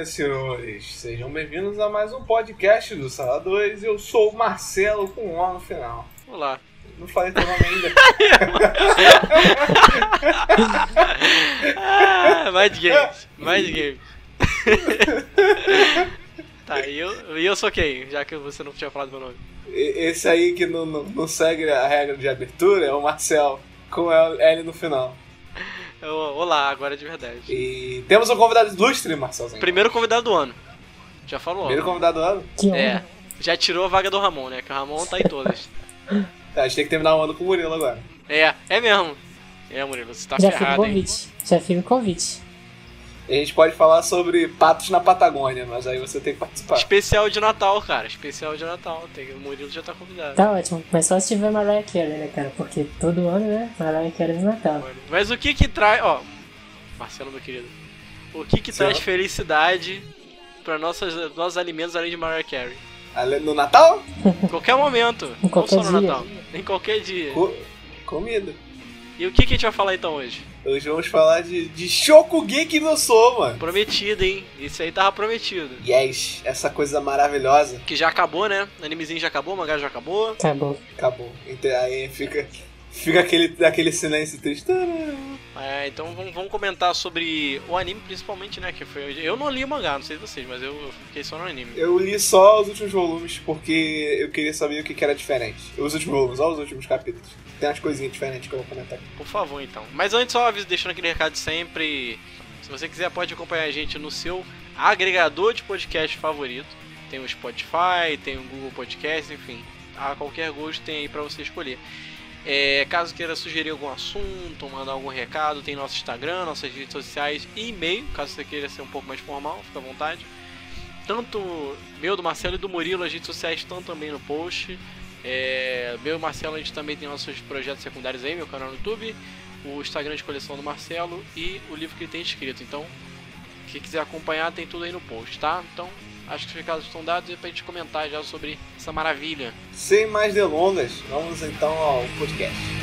senhoras e senhores, sejam bem-vindos a mais um podcast do Sala 2. Eu sou o Marcelo com um O no final. Olá. Não falei teu nome ainda. ah, mais games, mais games. tá, e eu, e eu sou quem? Já que você não tinha falado meu nome. Esse aí que não, não, não segue a regra de abertura é o Marcel, com L no final. Olá, agora de verdade. E temos um convidado ilustre, Marcelzinho. Primeiro convidado do ano. Já falou. Primeiro convidado do ano? É. Já tirou a vaga do Ramon, né? Que o Ramon tá em todas. tá, a gente tem que terminar o ano com o Murilo agora. É, é mesmo. É, Murilo, você tá Já ferrado, fica o convite. Hein? Já fica o convite. A gente pode falar sobre patos na Patagônia, mas aí você tem que participar. Especial de Natal, cara. Especial de Natal. Tem, o Murilo já tá convidado. Tá ótimo. Mas só se tiver Mariah Carey, né, cara? Porque todo ano, né? Mariah Carey no Natal. Mas o que que traz... Ó, Marcelo, meu querido. O que que traz felicidade para nossos, nossos alimentos além de Mariah Carey? No Natal? Em qualquer momento. Em qualquer não só no dia. Natal. Em qualquer dia. Co comida. E o que, que a gente vai falar então hoje? Hoje vamos falar de, de Shokugeki no Soma. Prometido, hein? Isso aí tava prometido. Yes, essa coisa maravilhosa. Que já acabou, né? O animezinho já acabou, o mangá já acabou. Acabou. Acabou. Então, aí fica, fica aquele, aquele silêncio triste. É, então vamos, vamos comentar sobre o anime principalmente, né? Que foi. Eu não li o mangá, não sei vocês, mas eu, eu fiquei só no anime. Eu li só os últimos volumes porque eu queria saber o que, que era diferente. Os últimos volumes, só os últimos capítulos. Tem umas coisinhas diferentes que eu vou comentar aqui. Por favor, então. Mas antes, só aviso, deixando aquele recado sempre. Se você quiser, pode acompanhar a gente no seu agregador de podcast favorito. Tem o Spotify, tem o Google Podcast, enfim. A qualquer gosto tem aí pra você escolher. É, caso queira sugerir algum assunto, mandar algum recado, tem nosso Instagram, nossas redes sociais e e-mail, caso você queira ser um pouco mais formal, fica à vontade. Tanto meu, do Marcelo e do Murilo, as redes sociais estão também no post. É, meu e Marcelo, a gente também tem nossos projetos secundários aí, meu canal no YouTube, o Instagram de coleção do Marcelo e o livro que ele tem escrito. Então, quem quiser acompanhar, tem tudo aí no post, tá? Então, acho que os recados estão dados e pra gente comentar já sobre essa maravilha. Sem mais delongas, vamos então ao podcast.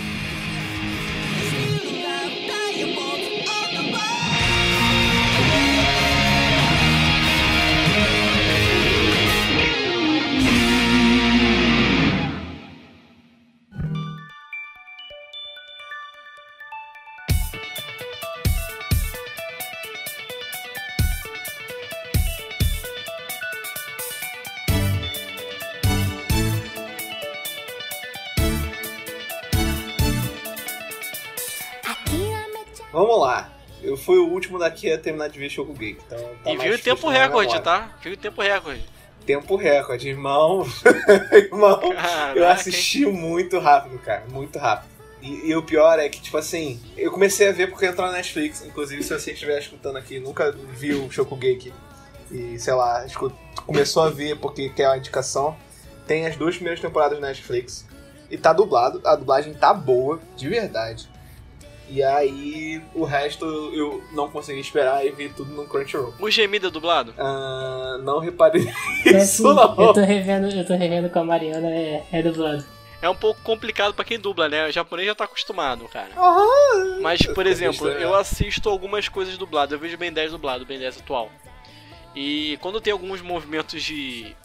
Eu fui o último daqui a terminar de ver Shokugeki. Então tá e viu o tempo recorde, tá? Viu o tempo recorde. Tempo recorde, irmão. irmão, eu Caraca, assisti muito rápido, cara. Muito rápido. E, e o pior é que, tipo assim, eu comecei a ver porque entrou na Netflix. Inclusive, se você estiver escutando aqui, nunca viu o Shokugeki e, sei lá, começou a ver porque quer uma indicação, tem as duas primeiras temporadas na Netflix. E tá dublado, a dublagem tá boa, de verdade. E aí, o resto eu não consegui esperar e vi tudo no Crunchyroll. O gemido é dublado? Ah, não reparei É isso, assim, não. eu tô revendo, eu tô revendo com a Mariana, é, é dublado. É um pouco complicado pra quem dubla, né? O japonês já tá acostumado, cara. Ah, Mas, por Eu exemplo, eu assisto algumas coisas dubladas. Eu vejo Ben 10 dublado, Ben 10 atual. E quando tem alguns movimentos de.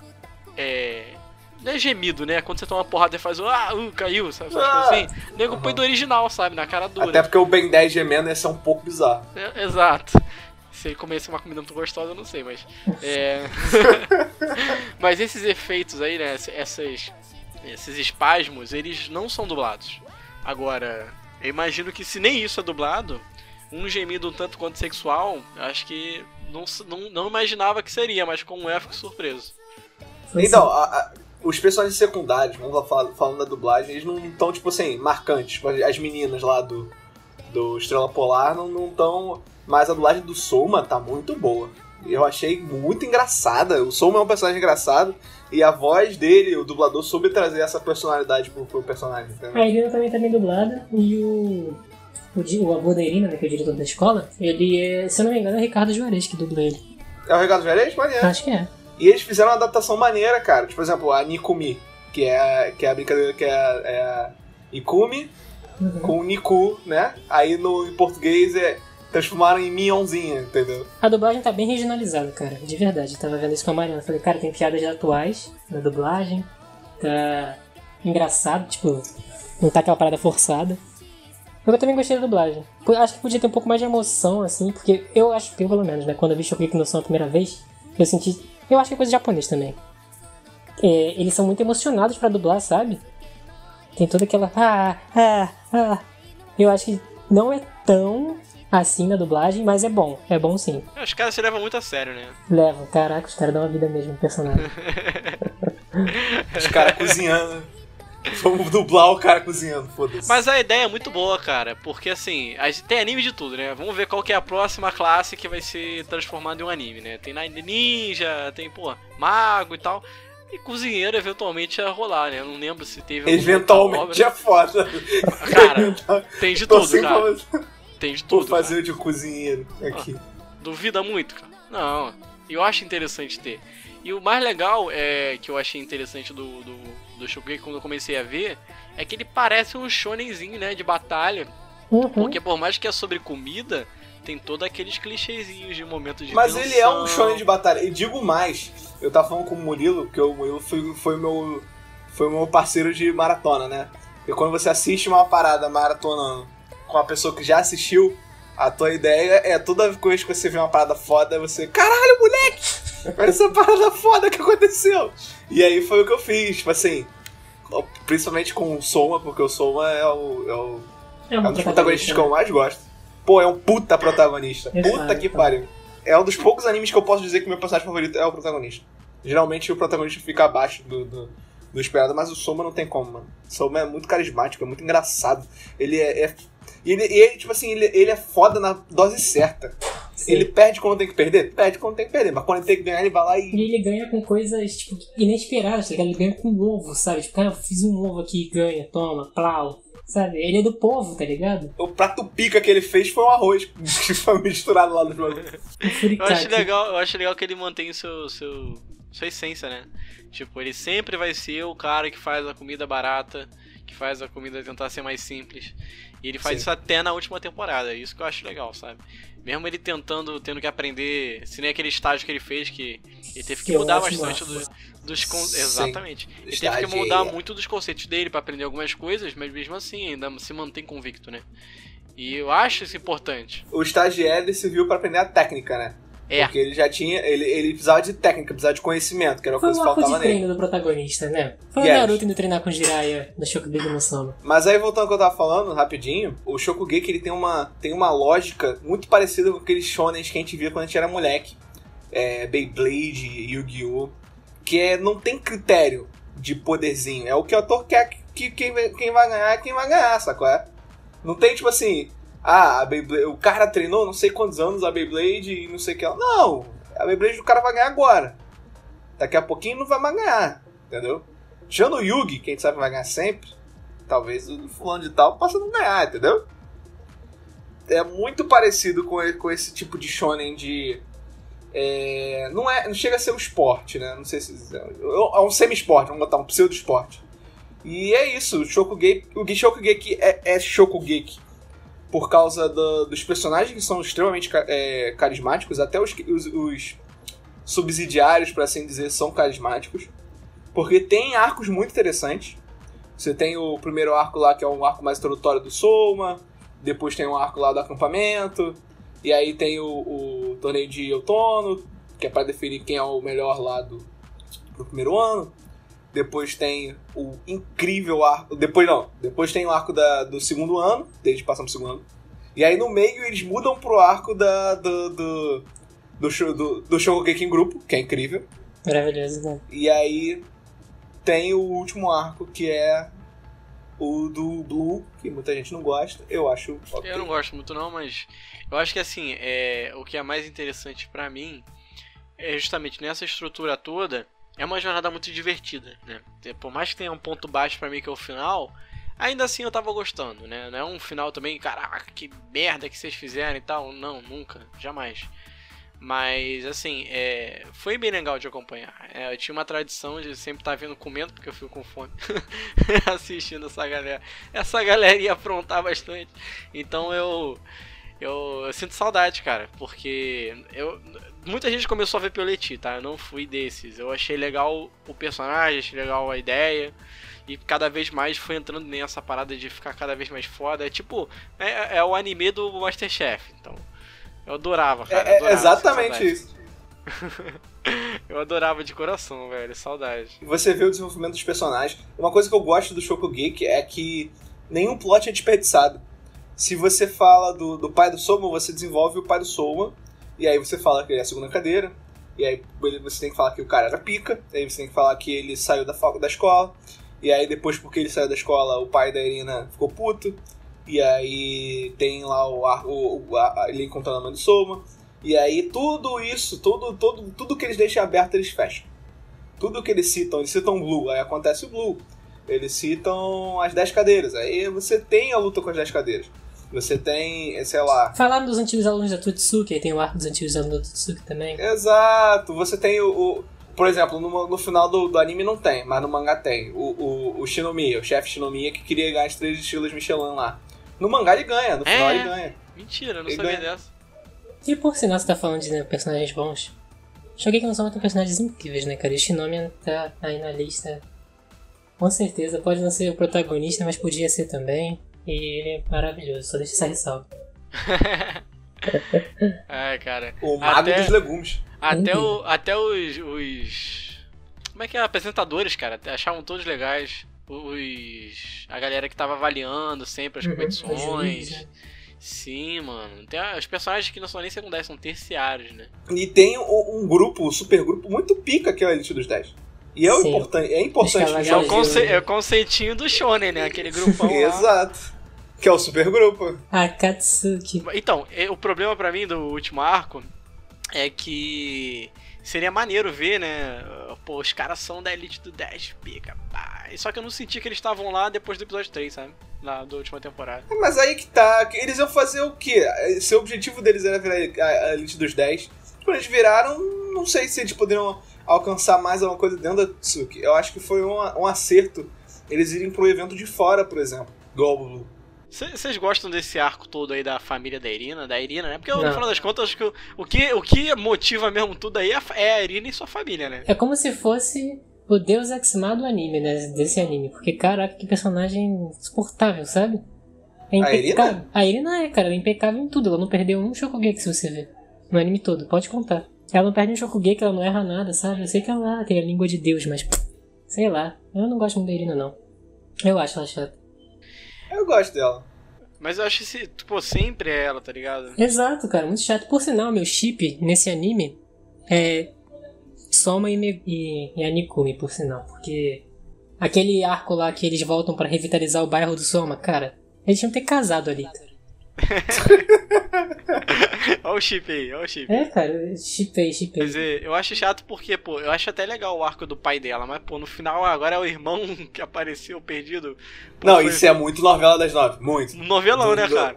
É. Não é gemido, né? Quando você toma uma porrada e faz o. Ah, uh, caiu, sabe? Ah. assim. O nego põe do original, sabe? Na cara dura. Até porque o Ben 10 gemendo ia ser um pouco bizarro. É, exato. Se ele comesse uma comida muito gostosa, eu não sei, mas. É... mas esses efeitos aí, né? Essas, esses espasmos, eles não são dublados. Agora, eu imagino que se nem isso é dublado, um gemido um tanto quanto sexual, eu acho que não, não, não imaginava que seria, mas como é, fico surpreso. Então, a- a- os personagens secundários, vamos lá falar- falando da dublagem, eles não estão, tipo assim, marcantes. Tipo, As meninas lá do, do Estrela Polar não estão. Mas a dublagem do Soma tá muito boa. Eu achei muito engraçada. O Soma é um personagem engraçado. E a voz dele, o dublador, soube trazer essa personalidade pro, pro personagem. entendeu? A Irina também tá bem dublada e o. O, o avô da Irina, né, que é o diretor da escola, ele é, se eu não me engano, é o Ricardo Juarez que dubla ele. É o Regado Verês? Maneiro. Acho que é. E eles fizeram uma adaptação maneira, cara. Tipo, por exemplo, a Nikumi, que é, que é a brincadeira que é, a- é a Ikumi Uhum. com o Niku, né? Aí no em português é transformaram em Minhonzinha, entendeu? A dublagem tá bem regionalizada, cara. De verdade. Eu tava vendo isso com a Mariana. Falei, cara, tem piadas atuais na dublagem. Tá engraçado, tipo, não tá aquela parada forçada. Eu também gostei da dublagem. Acho que podia ter um pouco mais de emoção, assim, porque eu acho, eu pelo menos, né? Quando eu vi Shokugeki no Som a primeira vez, eu senti. Eu acho que é coisa japonês também. É, eles são muito emocionados pra dublar, sabe? Tem toda aquela. Ah, ah, ah. Eu acho que não é tão assim na dublagem, mas é bom. É bom sim. Os caras se levam muito a sério, né? Levam. Caraca, os caras dão uma vida mesmo no personagem. Os caras cozinhando. Vamos dublar o cara cozinhando, foda-se. Mas a ideia é muito boa, cara, porque assim, tem anime de tudo, né? Vamos ver qual que é a próxima classe que vai ser transformada em um anime, né? Tem ninja, tem, pô, mago e tal. E cozinheiro eventualmente ia rolar, né? Eu não lembro se teve Eventualmente é foda. Cara, tem de tudo, cara. Tem de Vou tudo. fazer cara. o de cozinheiro aqui. Duvida muito, cara? Não. Eu acho interessante ter. E o mais legal é que eu achei interessante do, do, do Shokugeki quando eu comecei a ver é que ele parece um shonenzinho, né? De batalha. Uhum. Porque por mais que é sobre comida, tem todos aqueles clichêzinhos de momento de Mas tensão. ele é um shonen de batalha. E digo mais, eu tava falando com o Murilo, que o Murilo foi, foi meu foi meu parceiro de maratona, né? E quando você assiste uma parada maratonando com uma pessoa que já assistiu, a tua ideia é toda vez que você vê uma parada foda, você, caralho, moleque! Essa parada foda que aconteceu! E aí foi o que eu fiz, tipo assim, principalmente com o Soma, porque o Soma é o, é o É é um dos protagonistas que eu mais gosto. Pô, é um puta protagonista. É Puta claro, que claro. pariu. É um dos poucos animes que eu posso dizer que meu personagem favorito é o protagonista. Geralmente o protagonista fica abaixo do, do, do esperado, mas o Soma não tem como, mano. O Soma é muito carismático, é muito engraçado. Ele é. é- e ele, ele, tipo assim, ele, ele é foda na dose certa. Sim. Ele perde quando tem que perder? Perde quando tem que perder. Mas quando ele tem que ganhar, ele vai lá e. E ele ganha com coisas, tipo, inesperadas, tá ligado? Ele ganha com um ovo, sabe? Tipo, cara, eu fiz um ovo aqui, ganha, toma, plau. Sabe? Ele é do povo, tá ligado? O prato pica que ele fez foi um arroz que foi misturado lá no jogo. Eu acho legal, eu acho legal que ele mantém o seu, seu, sua essência, né? Tipo, ele sempre vai ser o cara que faz a comida barata, que faz a comida tentar ser mais simples. E ele faz Sim. isso até na última temporada, é isso que eu acho legal, sabe? Mesmo ele tentando, tendo que aprender, se nem aquele estágio que ele fez, que ele teve que Eu mudar bastante massa. do- dos con-. Exatamente. Ele teve que mudar é. muito dos conceitos dele pra aprender algumas coisas, mas mesmo assim ainda se mantém convicto, né? E eu acho isso importante. O estagiário serviu pra aprender a técnica, né? É. Porque ele já tinha. Ele, ele precisava de técnica, precisava de conhecimento, que era uma Foi coisa que faltava nele. treino do protagonista, né? Foi o Yes. Naruto indo treinar com o Jiraiya no Shokugeki no Soma. Mas aí voltando ao que eu tava falando, rapidinho, o Shokugeki ele tem uma, tem uma lógica muito parecida com aqueles shonens que a gente via quando a gente era moleque. É, Beyblade, Yu-Gi-Oh! Que é, não tem critério de poderzinho. É o que o autor quer que, que quem, vai- quem vai ganhar é quem vai ganhar, sacou? É? Não tem tipo assim, ah, a Beyblade, o cara treinou não sei quantos anos a Beyblade e não sei o que. lá. Não, a Beyblade do cara vai ganhar agora. Daqui a pouquinho não vai mais ganhar, entendeu? Tirando o Yugi, que a gente sabe vai ganhar sempre, talvez o fulano de tal possa não ganhar, entendeu? É muito parecido com, com esse tipo de shonen de. é, não, é, não chega a ser um esporte, né? Não sei se. É um semi-esporte, vamos botar um pseudo-esporte. E é isso, o Shokugeki, o Shokugeki é, é Shokugeki por causa do- dos personagens que são extremamente é, carismáticos, até os, os, os subsidiários, por assim dizer, são carismáticos. Porque tem arcos muito interessantes. Você tem o primeiro arco lá, que é um arco mais introdutório do Soma. Depois tem um arco lá do acampamento. E aí tem o, o torneio de outono, que é para definir quem é o melhor lá do, do primeiro ano. Depois tem o incrível arco. Depois não. Depois tem o arco da, do segundo ano. Desde passando pro segundo ano. E aí no meio eles mudam pro arco da, do, do, do, show- do, do em grupo, que é incrível. Maravilhoso, né? E aí tem o último arco que é o do Blue, que muita gente não gosta. Eu acho. ok. Eu não gosto muito não, mas eu acho que assim, é, o que é mais interessante pra mim é justamente nessa estrutura toda, é uma jornada muito divertida, né? Por mais que tenha um ponto baixo pra mim que é o final, ainda assim eu tava gostando, né? Não é um final também, caraca, que merda que vocês fizeram e tal. Não, nunca, jamais. Mas, assim, é, foi bem legal de acompanhar. É, eu tinha uma tradição de sempre estar vendo comendo, porque eu fico com fome, assistindo essa galera. Essa galera ia aprontar bastante. Então eu Eu, eu sinto saudade, cara, porque eu muita gente começou a ver pelo Eti, tá? Eu não fui desses. Eu achei legal o personagem, achei legal a ideia. E cada vez mais foi entrando nessa parada de ficar cada vez mais foda. É tipo, é, é o anime do Masterchef. Então, eu adorava, cara. É, é adorava, exatamente isso. eu adorava de coração, velho. Saudade. Você vê o desenvolvimento dos personagens. Uma coisa que eu gosto do Shokugeki é que nenhum plot é desperdiçado. Se você fala do, do pai do Soma, você desenvolve o pai do Soma. E aí você fala que ele é a segunda cadeira. E aí você tem que falar que o cara era pica. Aí você tem que falar que ele saiu da, da escola. E aí depois, porque ele saiu da escola, o pai da Irina ficou puto. E aí tem lá o, o, o a, ele encontrando a mãe do Soma. E aí tudo isso, tudo, tudo, tudo que eles deixam aberto, eles fecham. Tudo que eles citam, eles citam Blue, aí acontece o Blue. Eles citam as 10 cadeiras, aí você tem a luta com as 10 cadeiras. Você tem, sei lá. Falaram dos antigos alunos da Tutsuki, aí tem o arco dos antigos alunos da Tutsuki também. Exato, você tem o. o por exemplo, no, no final do, do, anime não tem, mas no mangá tem. O, o, o Shinomiya, o chefe Shinomiya que queria ganhar as três estilos Michelin lá. No mangá ele ganha, no final é? ele ganha. Mentira, eu não ele sabia ganha. dessa. E por sinal você tá falando de né, personagens bons. Joguei que não são personagens incríveis, né, cara? O Shinomiya tá aí na lista. Com certeza, pode não ser o protagonista, mas podia ser também. E ele é maravilhoso, só deixa essa ressalva. é, cara. O mago até, dos legumes. Até, o, até os, os. Como é que é? Apresentadores, cara, achavam todos legais. Os. A galera que tava avaliando sempre as uhum, competições. Juiz, Sim, mano. Tem os personagens que não são nem secundários, são terciários, né? E tem um, grupo, um super grupo muito pica que é o Elite dos 10. E é, importante, é importante. É o, conce é o conceitinho do Shonen, né? Aquele grupão lá. Exato. Que é o super grupo. Akatsuki. Então, o problema para mim do último arco é que seria maneiro ver, né? Pô, os caras são da Elite do 10, pica. Pá. Só que eu não senti que eles estavam lá depois do episódio 3, sabe? Na da última temporada. Mas aí que tá. Eles iam fazer o quê? Se o objetivo deles era virar a Elite dos 10, quando eles viraram, não sei se eles poderiam alcançar mais alguma coisa dentro da Tsuki. Eu acho que foi um, um acerto eles irem pro evento de fora, por exemplo, do Blue. Vocês gostam desse arco todo aí da família da Irina, da Irina, né? Porque no final das contas, acho que o, o, que o que motiva mesmo tudo aí é, é a Irina e sua família, né? É como se fosse o deus Exma do anime, né? Desse anime. Porque, caraca, que personagem insuportável, sabe? É impecável. A Irina? A Irina é, cara, ela é impecável em tudo. Ela não perdeu um Shokugeki, se você ver. No anime todo, pode contar. Ela não perde um Shokugeki, ela não erra nada, sabe? Eu sei que ela tem a língua de Deus, mas... Sei lá. Eu não gosto muito da Irina, não. Eu acho ela chata. Eu gosto dela. Mas eu acho que, se, tipo, sempre é ela, tá ligado? Exato, cara, muito chato. Por sinal, meu chip nesse anime é Soma e, Me e, e Anikumi, por sinal. Porque aquele arco lá que eles voltam para revitalizar o bairro do Soma, cara, eles tinham que ter casado ali, cara. olha o chip aí, olha o chip. É, cara, chipei, chipei. Quer dizer, eu acho chato porque, pô, eu acho até legal o arco do pai dela, mas, pô, no final agora é o irmão que apareceu perdido. Pô, não, foi... isso é muito novela das nove, muito. Novelão, do, né, cara?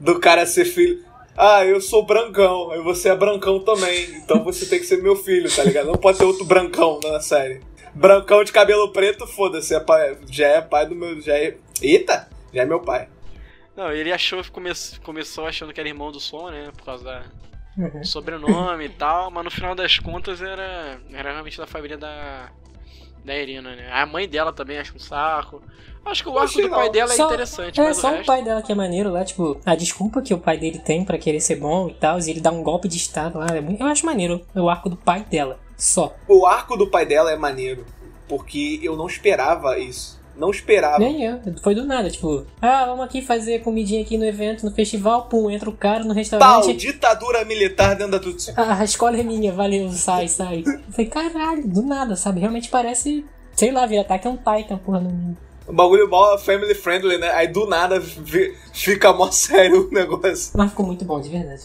Do, do cara ser filho. Ah, eu sou brancão, e você é brancão também, então você tem que ser meu filho, tá ligado? Não pode ter outro brancão na série. Brancão de cabelo preto, foda-se, é pai, já é pai do meu. Já é, eita! Já é meu pai. Não, ele achou, come, começou achando que era irmão do Som, né? Por causa da uhum. sobrenome e tal, mas no final das contas era, era realmente da família da, da Irina, né? A mãe dela também acha um saco. Acho que o arco do pai dela é só, interessante, é, mas só o, o pai dela que é maneiro lá, tipo, a desculpa que o pai dele tem para querer ser bom e tal, e ele dá um golpe de estado lá, é eu acho maneiro o arco do pai dela, só. O arco do pai dela é maneiro, porque eu não esperava isso. Não esperava. Nem eu. Foi do nada, tipo, ah, vamos aqui fazer comidinha aqui no evento, no festival, pum, entra o cara no restaurante. Tal, ditadura militar dentro da Tutsi. Ah, a escola é minha, valeu, sai, sai. Eu falei, caralho, do nada, sabe? Realmente parece, sei lá, vir ataque é um Titan, porra, no um bagulho mó family friendly, né? Aí do nada fica mó sério o negócio. Mas ficou muito bom, de verdade.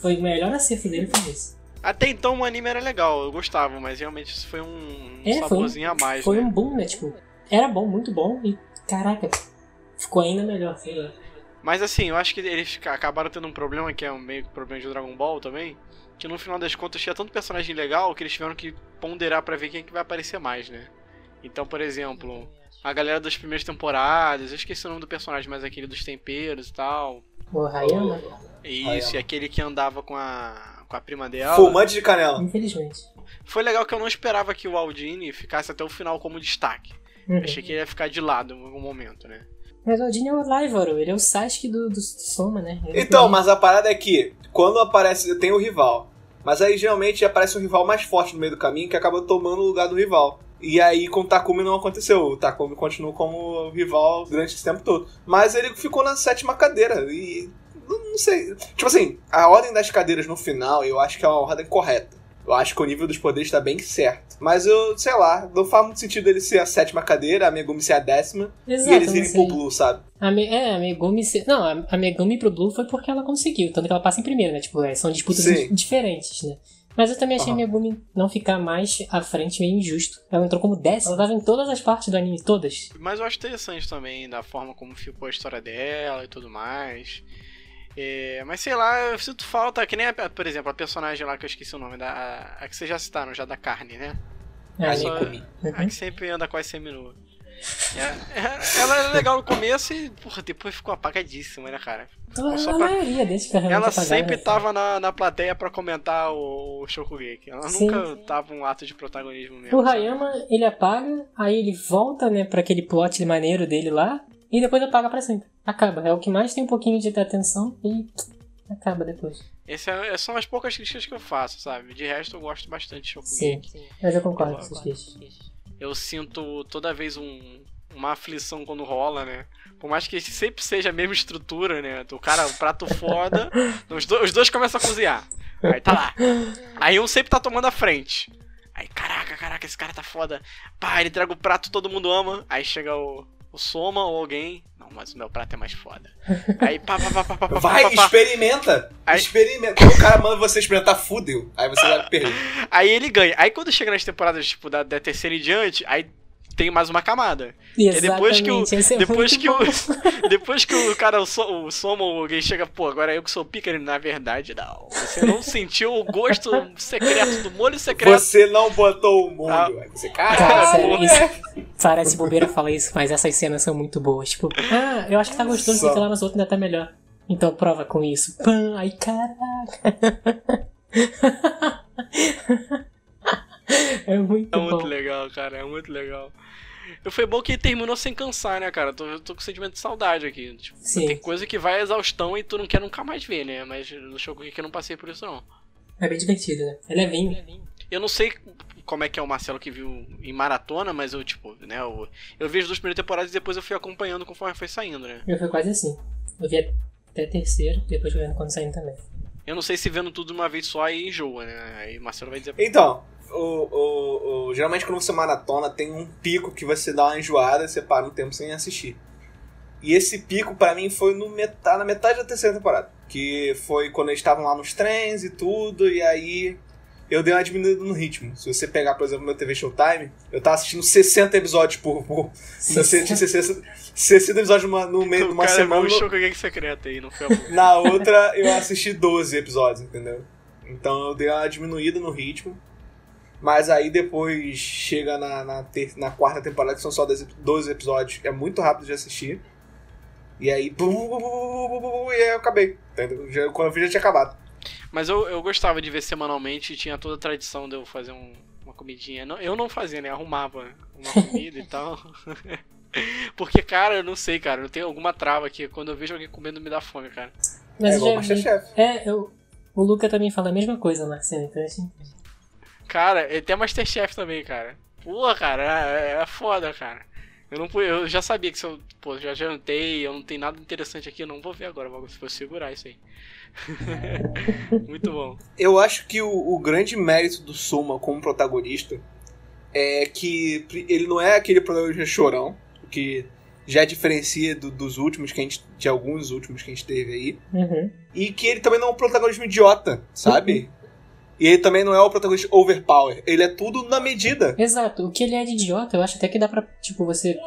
Foi o melhor acerto dele foi esse. Até então o anime era legal, eu gostava, mas realmente isso foi um é, saborzinho foi um, a mais. Foi né? um boom, né? Tipo, era bom, muito bom, e caraca, ficou ainda melhor, sei lá. Mas assim, eu acho que eles acabaram tendo um problema, que é um meio que problema de Dragon Ball também, que no final das contas tinha tanto personagem legal que eles tiveram que ponderar para ver quem é que vai aparecer mais, né? Então, por exemplo, a galera das primeiras temporadas, eu esqueci o nome do personagem, mas aquele dos temperos e tal. O Hayama? Isso, Hayama. e aquele que andava com a, com a prima dela. Fumante de canela. Infelizmente. Foi legal que eu não esperava que o Aldini ficasse até o final como destaque. Uhum. Achei que ele ia ficar de lado em algum momento, né? Mas o Aldini é o Laivaro, ele é o Sasuke do, do Soma, né? Ele Então, mas a parada é que, quando aparece, tem o rival. Mas aí geralmente aparece um rival mais forte no meio do caminho que acaba tomando o lugar do rival. E aí com o Takumi não aconteceu. O Takumi continuou como rival durante esse tempo todo. Mas ele ficou na sétima cadeira. E. Não não sei. Tipo assim, a ordem das cadeiras no final eu acho que é uma ordem correta. Eu acho que o nível dos poderes tá bem certo. Mas eu, sei lá, não faz muito sentido ele ser a sétima cadeira, a Megumi ser a décima, Exato, e eles irem pro Blue, sabe? A Me- é, a Megumi. se- Não, a, Megumi pro Blue foi porque ela conseguiu. Tanto que ela passa em primeiro, né? Tipo, é, são disputas Sim. di- diferentes, né? Mas eu também achei a Megumi não ficar mais à frente meio injusto. Ela entrou como décima. Ela tava em todas as partes do anime, todas. Mas eu acho interessante também da forma como ficou a história dela e tudo mais. É, mas sei lá, eu sinto falta, que nem, a, por exemplo, a personagem lá que eu esqueci o nome, da, a que vocês já citaram, já da carne, né? É, A só- Megumi. A que sempre anda quase seminua. É, é, ela era legal no começo e, porra, depois ficou apagadíssima, né, cara? Então, Só a pra- Ela apagada, sempre né? tava na, na plateia pra comentar o, o Shokugeki. Ela Sim. nunca tava um ato de protagonismo mesmo. O? Hayama, ele apaga, aí ele volta, né, pra aquele plot maneiro dele lá, e depois apaga pra sempre. Acaba. É o que mais tem um pouquinho de atenção e acaba depois. Esse é, são as poucas críticas que eu faço, sabe? De resto, eu gosto bastante de Sim. Shokugeki. Mas eu concordo com Eu essas queixas. Eu sinto toda vez um, uma aflição quando rola, né? Por mais que sempre seja a mesma estrutura, né? O cara, o prato foda, os, do- os dois começam a cozinhar. Aí tá lá. Aí um sempre tá tomando a frente. Aí, caraca, caraca, esse cara tá foda. Pá, ele entrega o prato, todo mundo ama. Aí chega o, o Soma ou alguém. Não, mas o meu prato é mais foda. Aí, pá, pá, pá, pá, pá, pá, Vai, pá, pá. experimenta! Aí- Experimenta. Quando o cara manda você experimentar, fudeu. Aí você vai perder. Aí ele ganha. Aí quando chega nas temporadas, tipo, da, da terceira em diante, aí tem mais uma camada. E é depois que o- Exatamente, é depois que o- bom. Depois que o cara, o, so, o Soma ou alguém chega, pô, agora eu que sou pica, ele, na verdade, não. Você não sentiu o gosto secreto do molho secreto. Você não botou o mundo. Ah. Você, Cara, caralho. sério, isso, parece bobeira falar isso, mas essas cenas são muito boas. Tipo, ah, eu acho que tá gostoso, sei que lá nos outros ainda tá melhor. Então prova com isso. Pã, ai caraca. É muito É muito bom. legal, cara, é muito legal. E foi bom que terminou sem cansar, né, cara? Eu tô, tô com sentimento de saudade aqui. Tipo, Sim. tem coisa que vai à exaustão e tu não quer nunca mais ver, né? Mas no show que eu não passei por isso, não. É bem divertido, né? É levinho. Eu não sei como é que é o Marcelo que viu em maratona, mas eu, tipo, né, eu, eu vi as duas primeiras temporadas e depois eu fui acompanhando conforme foi saindo, né? Eu fui quase assim. Eu vi até a terceira, depois fui vendo quando saindo também. Eu não sei se vendo tudo de uma vez só aí enjoa, né? Aí o Marcelo vai dizer. Então, o, o, o- geralmente quando você maratona tem um pico que você dá uma enjoada, você para um tempo sem assistir. E esse pico pra mim foi no metade, na metade da terceira temporada. Que foi quando eles estavam lá nos trens e tudo, e aí eu dei uma diminuída no ritmo. Se você pegar, por exemplo, meu TV Showtime, eu tava assistindo 60 episódios por. por eu tinha 60, 60 episódios numa, no meio de uma cara semana. secreto aí, não foi. Na outra, eu assisti 12 episódios, entendeu? Então eu dei uma diminuída no ritmo. Mas aí depois chega na, na, ter- na quarta temporada, que são só 10 12 episódios. É muito rápido de assistir. E aí. bu- bu- bu- E aí eu acabei. Já, quando eu vi já tinha acabado. Mas eu, eu gostava de ver semanalmente e tinha toda a tradição de eu fazer um- uma comidinha. Não- eu não fazia, né? Arrumava uma comida e tal. Porque, cara, eu não sei, cara. Eu tenho alguma trava aqui. Quando eu vejo alguém comendo, me dá fome, cara. Mas é igual. Masterchef. É, eu, o Luca também fala a mesma coisa, Marcelo. Então assim. Cara, é até Masterchef também, cara. Pô, cara, é, é foda, cara. Eu não eu já sabia que se eu, pô, já jantei, eu não tenho nada interessante aqui, eu não vou ver agora, vou vou segurar isso aí. Muito bom. Eu acho que o, o grande mérito do Soma como protagonista é que ele não é aquele protagonista chorão, o que já diferencia do- dos últimos que a gente. de alguns últimos que a gente teve aí. Uhum. E que ele também não é um protagonismo idiota, sabe? E ele também não é o protagonista overpower. Ele é tudo na medida. Exato. O que ele é de idiota, eu acho até que dá pra, tipo, você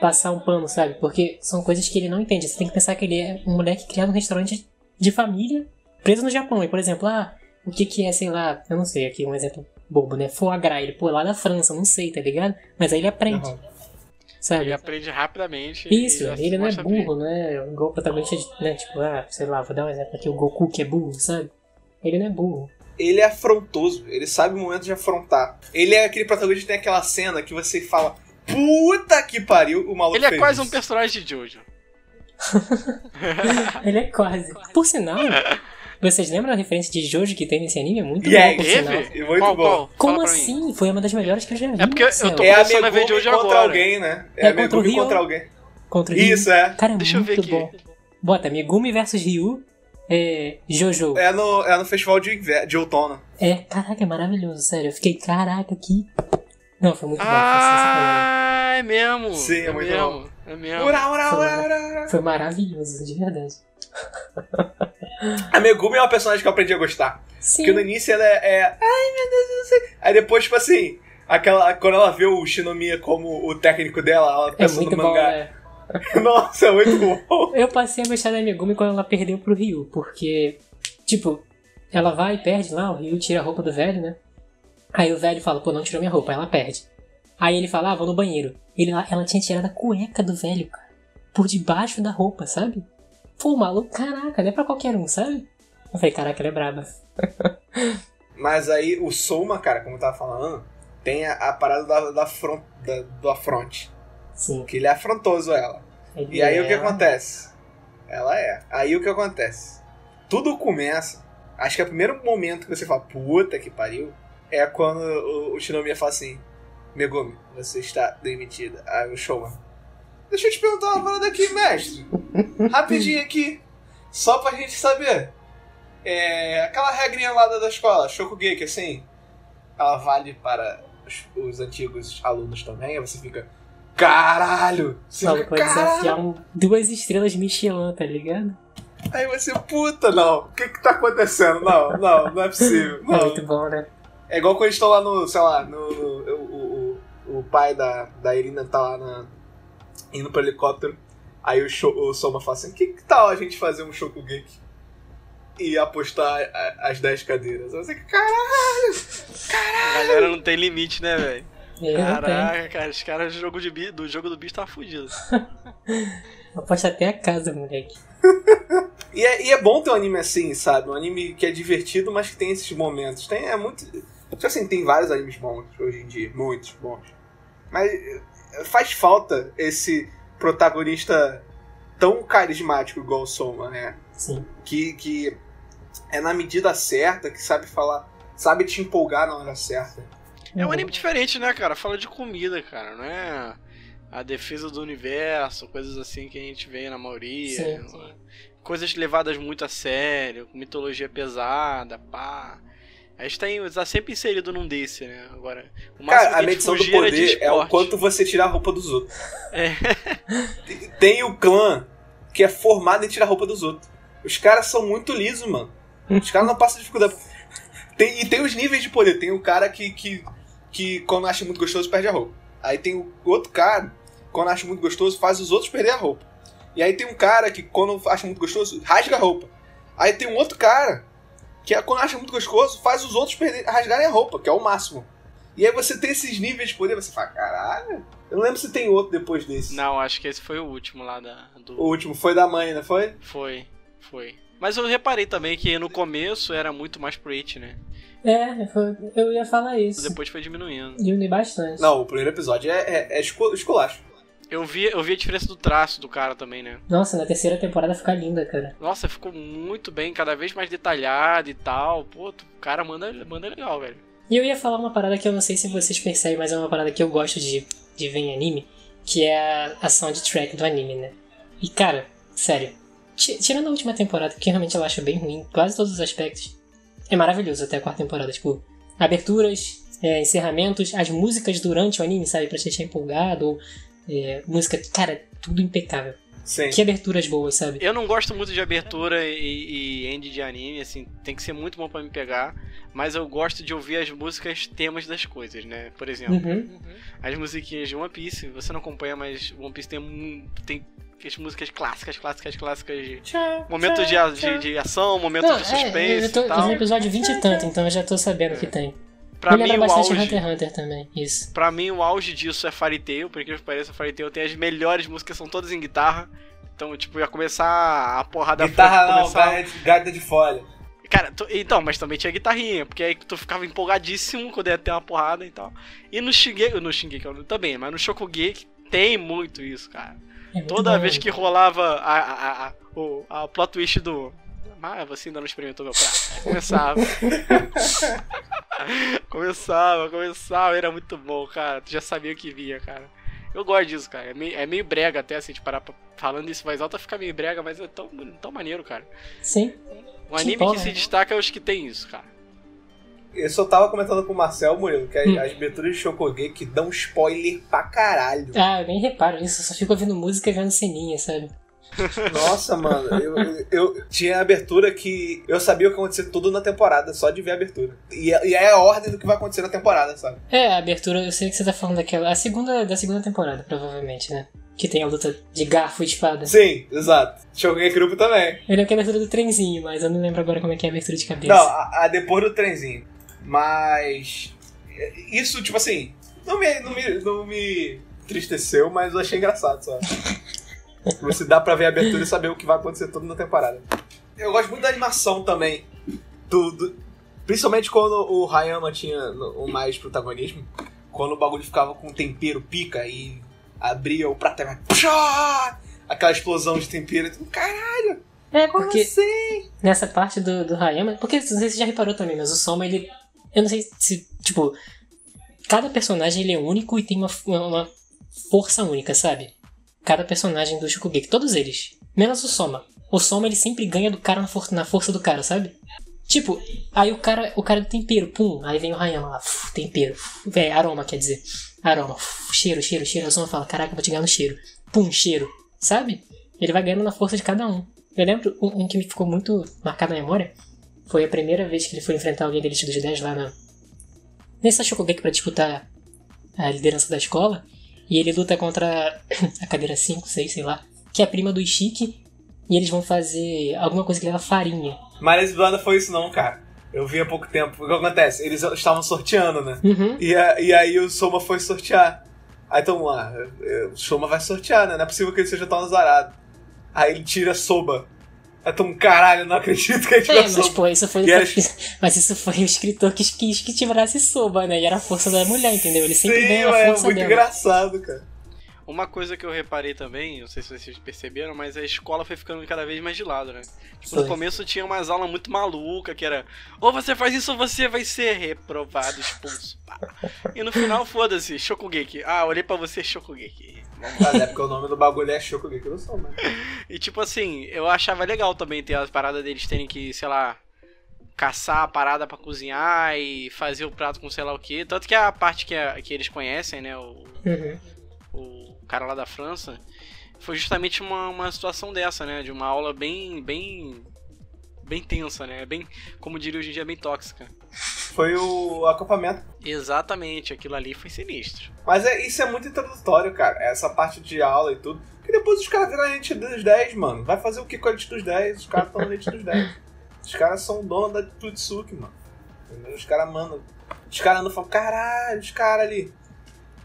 passar um pano, sabe? Porque são coisas que ele não entende. Você tem que pensar que ele é um moleque criado num restaurante de família, preso no Japão. E, por exemplo, ah, o que que é, sei lá, eu não sei, aqui um exemplo bobo, né? Foie gras. Ele, pô, lá da França, não sei, tá ligado? Mas aí ele aprende. Aham. sabe? Ele aprende rapidamente. Isso, ele não é burro, não é igual o protagonista, de, né? Tipo, ah, sei lá, vou dar um exemplo aqui, o Goku que é burro, sabe? Ele não é burro. Ele é afrontoso, ele sabe o momento de afrontar. Ele é aquele protagonista que tem aquela cena que você fala, puta que pariu, o maluco Ele é fez quase um isso." personagem de Jojo. Ele é quase. Por sinal, vocês lembram da referência de Jojo que tem nesse anime? É muito Yes, bom, por sinal. Teve? E muito qual, bom. qual? Como assim? Foi uma das melhores que eu já vi. É porque eu Marcelo. tô- É a começando a ver hoje contra agora. alguém, né? É, É a contra o Ryo. contra alguém. Contra o Ryu. Isso, é. Cara, é Deixa eu muito ver aqui. bom. Bota Megumi versus Ryu, é, Jojo. É no, é no festival de, inverno, de outono. É, caraca, é maravilhoso, sério. Eu fiquei, caraca, que. Não, foi muito bom. Ah, é mesmo. Sim, é muito mesmo. É mesmo. Ura, ura, Foi ura, ura. Foi maravilhoso, de verdade. A Megumi é uma personagem que eu aprendi a gostar. Sim. Porque no início ela é, é, Ai meu Deus, eu não sei. Aí depois, tipo assim, aquela, quando ela vê o Shinomiya como o técnico dela, ela É pensa muito no bom, mangá. né? Nossa, é muito bom. Eu passei a gostar da Megumi quando ela perdeu pro Ryu, porque, tipo, ela vai e perde lá, o Ryu tira a roupa do velho, né? Aí o velho fala, pô, não tirou minha roupa, aí ela perde. Aí ele fala, ah, vou no banheiro. Ele, ela tinha tirado a cueca do velho, cara, por debaixo da roupa, sabe? Pô, maluco, caraca, não é pra qualquer um, sabe? Eu falei, caraca, ela é braba. Mas aí o Soma, cara, como eu tava falando, tem a, a parada da, da, front, da- do afronte. Sim. Que ele é afrontoso ela. Ele E aí o que é- acontece? Ela é. Aí o que acontece? Tudo começa. Acho que é o primeiro momento que você fala, puta que pariu, é quando o, o Shinomiya fala assim: Megumi, você está demitida. Aí o Showman. Deixa eu te perguntar uma parada aqui, mestre. Rapidinho aqui. Só pra gente saber. É, aquela regrinha lá da, da escola, Shokugeki, assim, ela vale para os, os antigos alunos também? Aí você fica. Caralho! Você Não, fica, pode "Caralho!" desafiar um, duas estrelas Michelin, tá ligado? Aí você, puta, não, o que que tá acontecendo? Não, não, não é possível. É Não. muito bom, né? É igual quando eles estão lá no, sei lá, no, no- o, o, o, o pai da, da Irina tá lá na, indo pro helicóptero, aí o, show, o Soma fala assim, que, que tal a gente fazer um Shokugeki? E apostar a- as 10 cadeiras. Aí você, caralho! A galera não tem limite, né, velho? Caraca, cara, os caras do jogo, de do jogo do bicho tá fudido. Aposta até a casa, moleque. E é, e é bom ter um anime assim, sabe? Um anime que é divertido, mas que tem esses momentos. Tem, é muito. Tipo assim, tem vários animes bons hoje em dia, muitos bons. Mas eh, faz falta esse protagonista tão carismático igual o Soma, né? Sim. Que, que é na medida certa, que sabe falar, sabe te empolgar na hora certa. É um anime diferente, né, cara? Fala de comida, cara, não é a defesa do universo, coisas assim que a gente vê na maioria. Sim, não sim. é? Coisas levadas muito a sério, com mitologia pesada, pá. A gente tá, em- tá sempre inserido num desse, né? Agora, o máximo Cara, a medição do poder é o esporte. quanto você tira a roupa dos outros. É. Tem- Tem o clã que é formado em tirar a roupa dos outros. Os caras são muito lisos, mano. Os caras não passam dificuldade. Tem, e tem os níveis de poder. Tem o cara que, que, que quando acha muito gostoso, perde a roupa. Aí tem o outro cara, quando acha muito gostoso, faz os outros perder a roupa. E aí tem um cara que, quando acha muito gostoso, rasga a roupa. Aí tem um outro cara que, quando acha muito gostoso, faz os outros perder, rasgarem a roupa, que é o máximo. E aí você tem esses níveis de poder, você fala, caralho. Eu não lembro se tem outro depois desse. Não, acho que esse foi o último lá da, do. O último foi da mãe, não foi? Foi, foi. Mas eu reparei também que no começo era muito mais pro it, né? É, foi- eu ia falar isso. Depois foi diminuindo. Diminui bastante. Não, o primeiro episódio é, é, é esculacho. Eu vi, eu vi a diferença do traço do cara também, né? Nossa, na terceira temporada fica linda, cara. Nossa, ficou muito bem, cada vez mais detalhado e tal. Pô, o cara manda, manda legal, velho. E eu ia falar uma parada que eu não sei se vocês percebem, mas é uma parada que eu gosto de, de ver em anime, que é a, a soundtrack do anime, né? E cara, sério, tirando a última temporada, que realmente eu acho bem ruim, em quase todos os aspectos, é maravilhoso até a quarta temporada, tipo, aberturas, é, encerramentos, as músicas durante o anime, sabe, pra te deixar empolgado, ou é, música, cara, tudo impecável. Sim. Que aberturas boas, sabe? Eu não gosto muito de abertura e, e end de anime, assim, tem que ser muito bom pra me pegar. Mas eu gosto de ouvir as músicas temas das coisas, né? Por exemplo, Uhum. as musiquinhas de One Piece, você não acompanha, mas One Piece tem, um- tem as músicas clássicas, clásicas, clásicas de momento de, a- de, de ação, momento Não, de é, suspense eu tô e tal. no episódio 20 e tanto, então eu já tô sabendo que tem. Pra mim, o auge, Hunter x Hunter também, isso. pra mim, o auge disso é Fairy Tail, por incrível que pareça, Fairy Tail tem as melhores músicas, são todas em guitarra. Então, tipo, ia começar a porrada Guitarra não, começar... gaita de folha. Cara, tu- então, mas também tinha guitarrinha, porque aí tu ficava empolgadíssimo quando ia ter uma porrada e tal. E no Shingeki, no Shingeki também, mas no Shokugeki tem muito isso, cara. É Toda bom. vez que rolava a, a, a, o, a plot twist do. Ah, você ainda não experimentou meu prato. Começava. começava, começava, era muito bom, cara. Tu já sabia o que vinha, cara. Eu gosto disso, cara. É meio, é meio brega até, assim, de parar pra- falando isso mais alto, fica meio brega, mas é tão, tão maneiro, cara. Sim. Um anime porra, que se destaca é os que tem isso, cara. Eu só tava comentando com o Marcel Murilo que as, Hum. as aberturas de Shokugeki dão spoiler pra caralho. Ah, eu nem reparo nisso, eu só fico ouvindo música e vendo ceninha, sabe? Nossa, mano, eu, eu, eu tinha abertura que eu sabia o que ia acontecer tudo na temporada, só de ver a abertura. E, é- e é a ordem do que vai acontecer na temporada, sabe? É, a abertura, eu sei que você tá falando daquela. A segunda da segunda temporada, provavelmente, né? Que tem a luta de garfo e espada. Sim, exato. Shokugeki Grupo também. Eu lembro que é a abertura do trenzinho, mas eu não lembro agora como é que é a abertura de cabeça. Não, a, a depois do trenzinho. Mas. Isso, tipo assim, não me, não me, não me entristeceu, mas eu achei engraçado, sabe? Você dá pra ver a abertura e saber o que vai acontecer tudo na temporada. Eu gosto muito da animação também. Do, do- principalmente quando o Hayama tinha o mais protagonismo. Quando o bagulho ficava com tempero pica e abria o prato e! Aquela explosão de tempero. Eu, Caralho! É, Como porque assim? nessa parte do, do Hayama. Porque não sei se você já reparou também, mas o Soma, ele. Eu não sei se. Tipo. Cada personagem ele é único e tem uma, uma, força única, sabe? Cada personagem do Shokugeki, todos eles. Menos o Soma. O Soma ele sempre ganha do cara na, for na força do cara, sabe? Tipo, aí o cara, o cara do tempero, pum, aí vem o Hayama lá, uf, tempero, uf, é, aroma, quer dizer, aroma, uf, cheiro, cheiro, cheiro, o Soma fala, caraca, vou te ganhar no cheiro, pum, cheiro, sabe? Ele vai ganhando na força de cada um. Eu lembro um, um que me ficou muito marcado na memória, foi a primeira vez que ele foi enfrentar alguém da Elite dos 10 lá na... Nessa Shokugeki pra disputar a liderança da escola, e ele luta contra a cadeira 5, 6, sei lá, que é a prima do Ishiki, e eles vão fazer alguma coisa que leva farinha. Mas Blanda foi isso não, cara. Eu vi há pouco tempo. O que acontece? Eles estavam sorteando, né? Uhum. E, a- e aí o Soma foi sortear. Aí tamo lá, o Soma vai sortear, né? Não é possível que ele seja tão azarado. Aí ele tira Soba. Aí tamo, caralho, não acredito que ele tirou É, mas pô, isso foi. Era- Mas isso foi o escritor que quis que tirasse soba, né? E era a força da mulher, entendeu? Ele sempre Sim, ganha a é força muito dela. engraçado, cara. Uma coisa que eu reparei também, não sei se vocês perceberam, mas a escola foi ficando cada vez mais de lado, né? Tipo, no começo tinha umas aulas muito malucas, que era ou você faz isso ou você vai ser reprovado, expulso. pá. E no final, foda-se, Shokugeki. Ah, olhei pra você, Shokugeki. Vamos lá. Mas é porque o nome do bagulho é Shokugeki do Soma. né? E tipo assim, eu achava legal também ter as paradas deles terem que, sei lá, caçar a parada pra cozinhar e fazer o prato com sei lá o que. Tanto que a parte que, a- que eles conhecem, né, o, Uhum. o cara lá da França, foi justamente uma, uma situação dessa, né? De uma aula bem, bem, bem tensa, né? Bem, como diria hoje em dia, bem tóxica. Foi o acampamento. Exatamente, aquilo ali foi sinistro. Mas é, isso é muito introdutório, cara. Essa parte de aula e tudo. Porque depois os caras viram a elite dos 10, mano. Vai fazer o que com a elite dos 10? Os caras estão na elite dos 10. Os caras são donos da Tutsuki, mano. Entendeu? Os caras mandam. Os caras não falam, caralho, os caras ali.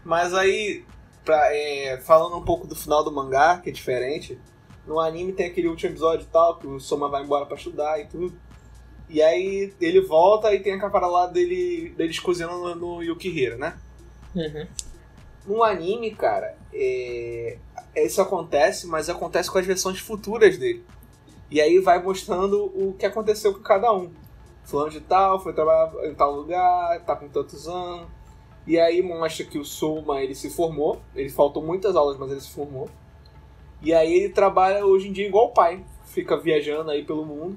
Mas aí, pra, é, falando um pouco do final do mangá, que é diferente. No anime tem aquele último episódio e tal, que o Soma vai embora pra estudar e tudo. E aí ele volta e tem a capara lá dele, deles cozinhando no, no Yukihira, né? Uhum. No anime, cara, é... isso acontece, mas acontece com as versões futuras dele. E aí vai mostrando o que aconteceu com cada um. Fulano de tal, foi trabalhar em tal lugar, tá com tantos anos. E aí mostra que o Soma, ele se formou. Ele faltou muitas aulas, mas ele se formou. E aí ele trabalha hoje em dia igual o pai. Fica viajando aí pelo mundo.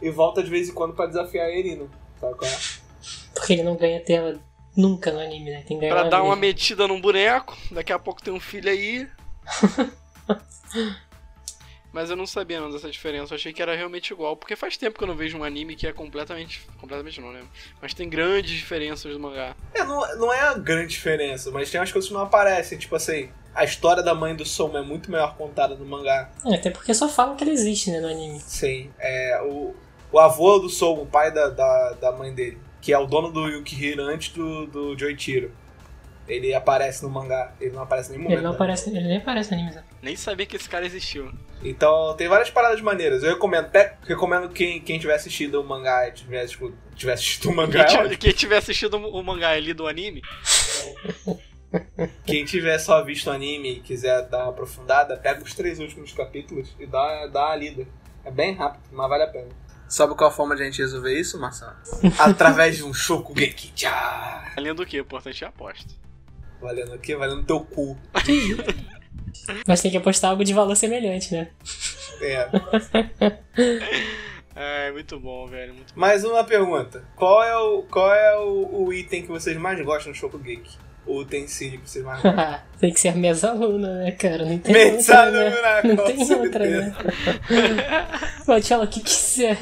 E volta de vez em quando pra desafiar a Erina. Sabe qual é? Porque ele não ganha tela nunca no anime, né? Tem que ganhar Pra dar uma vez. metida num boneco, daqui a pouco tem um filho aí. Mas eu não sabia não dessa diferença, eu achei que era realmente igual, porque faz tempo que eu não vejo um anime que é completamente. Completamente não, né? Mas tem grandes diferenças do mangá. É, não, não é a grande diferença, mas tem umas coisas que não aparecem. Tipo assim, a história da mãe do Soma é muito melhor contada no mangá. É, até porque só falam que ele existe, né, no anime. Sim, é, o, o avô do Soma, o pai da, da, da mãe dele, que é o dono do Yukihiro antes do, do Joichiro. Ele aparece no mangá, ele não aparece em nenhum momento. Ele não né? aparece, ele nem aparece no anime. né? Nem sabia que esse cara existiu. Então tem várias paradas maneiras. Eu recomendo, pe- recomendo quem, quem tiver assistido o mangá e tiver, escu- tiver assistido o mangá. Quem, é quem tiver assistido o mangá ali do anime, Quem tiver só visto o anime e quiser dar uma aprofundada, pega os três últimos capítulos e dá, dá uma lida. É bem rápido, mas vale a pena. Sabe qual a forma de a gente resolver isso, Marcelo? Através de um Shokugeki. Valendo o que? Importante é a aposta. Valendo o quê? Valendo teu cu. Mas tem que apostar algo de valor semelhante, né? É. É, muito bom, velho. Muito bom. Mais uma pergunta. Qual é o, qual é o, o item que vocês mais gostam no Shokugeki? O utensílio que vocês mais gostam? tem que ser mesaluna, né, cara? Não tem Mesaluna, outra, né? Não tem outra, né? Falar o que quiser.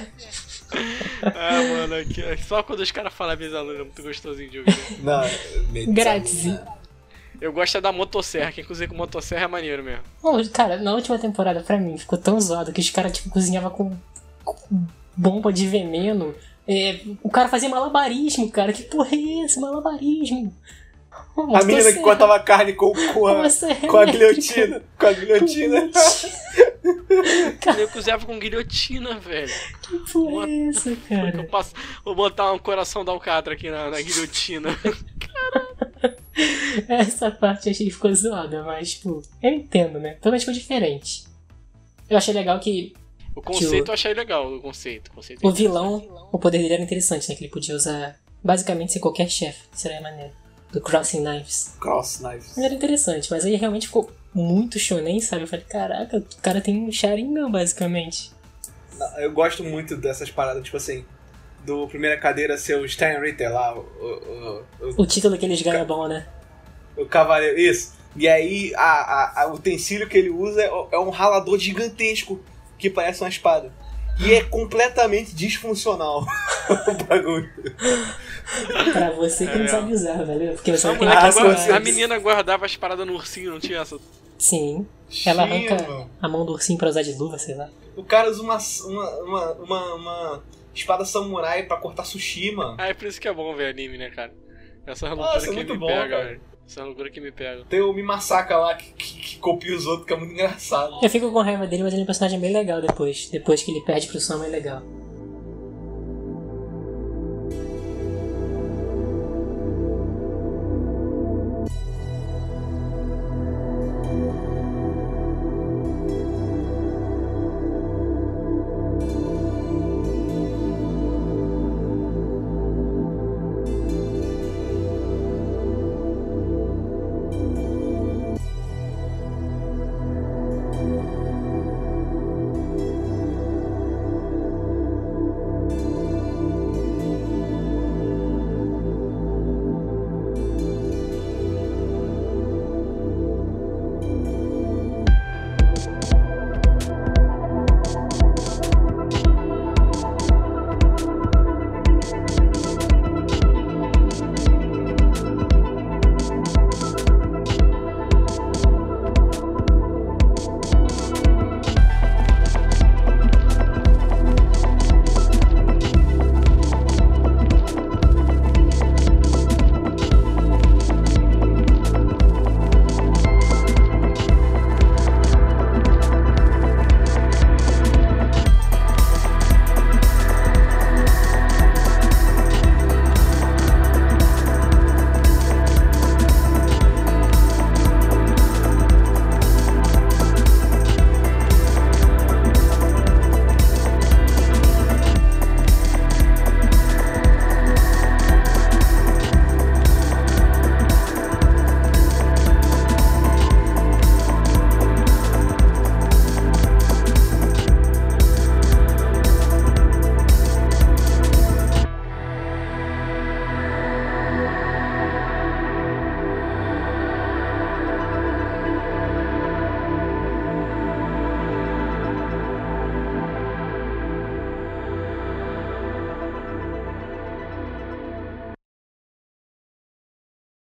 Ah, mano, aqui, só quando os caras falam minhas alunas é muito gostosinho de ouvir. Não, Mesaluna. Grátis. Eu gosto é da motosserra, quem cozinha com motosserra é maneiro mesmo. Bom, cara, na última temporada, pra mim, ficou tão zoado que os caras, tipo, cozinhavam com, com bomba de veneno. É, o cara fazia malabarismo, cara. Que porra é esse? Malabarismo. A menina que cortava carne com, com, a, com a guilhotina. Com a guilhotina. Eu cozinhava com guilhotina, velho. Que porra é essa, Eu cara? passo, vou botar um coração da alcatra aqui na, na guilhotina. Essa parte eu achei que ficou zoada, mas, tipo, eu entendo, né? Pelo menos ficou diferente. Eu achei legal que O conceito eu achei legal, o conceito. O, conceito o vilão, o poder dele era interessante, né? Que ele podia usar basicamente ser qualquer chefe. Seria maneiro. Do Crossing Knives. Cross knives. Era interessante, mas aí realmente ficou muito shonen, sabe? Eu falei, caraca, o cara tem um Sharingan, basicamente. Eu gosto muito dessas paradas, tipo assim, do primeira cadeira ser o Steinritter lá, o, o, o, O título que eles ganham é bom, né? o, cavaleiro. Isso. E aí, a, a, a- o utensílio que ele usa é, é um ralador gigantesco que parece uma espada. E é completamente disfuncional o bagulho. Pra você que É não sabe usar, velho. Porque você não que essa- guarda- a menina guardava as paradas no ursinho, não tinha essa? Sim. Ela Sim, arranca mano. a mão do ursinho pra usar de luva, sei lá. O cara usa uma, uma, uma, uma, uma espada samurai pra cortar sushi, mano. Ah, é por isso que é bom ver anime, né, cara? Essa é a Nossa, loucura é que muito bom, pega, cara. velho. Essa é a loucura que me pega. Tem o Mimasaka lá que, que, que copia os outros, que é muito engraçado. Eu fico com raiva dele, mas ele é um personagem bem legal depois. Depois que ele perde pro Sam, é legal.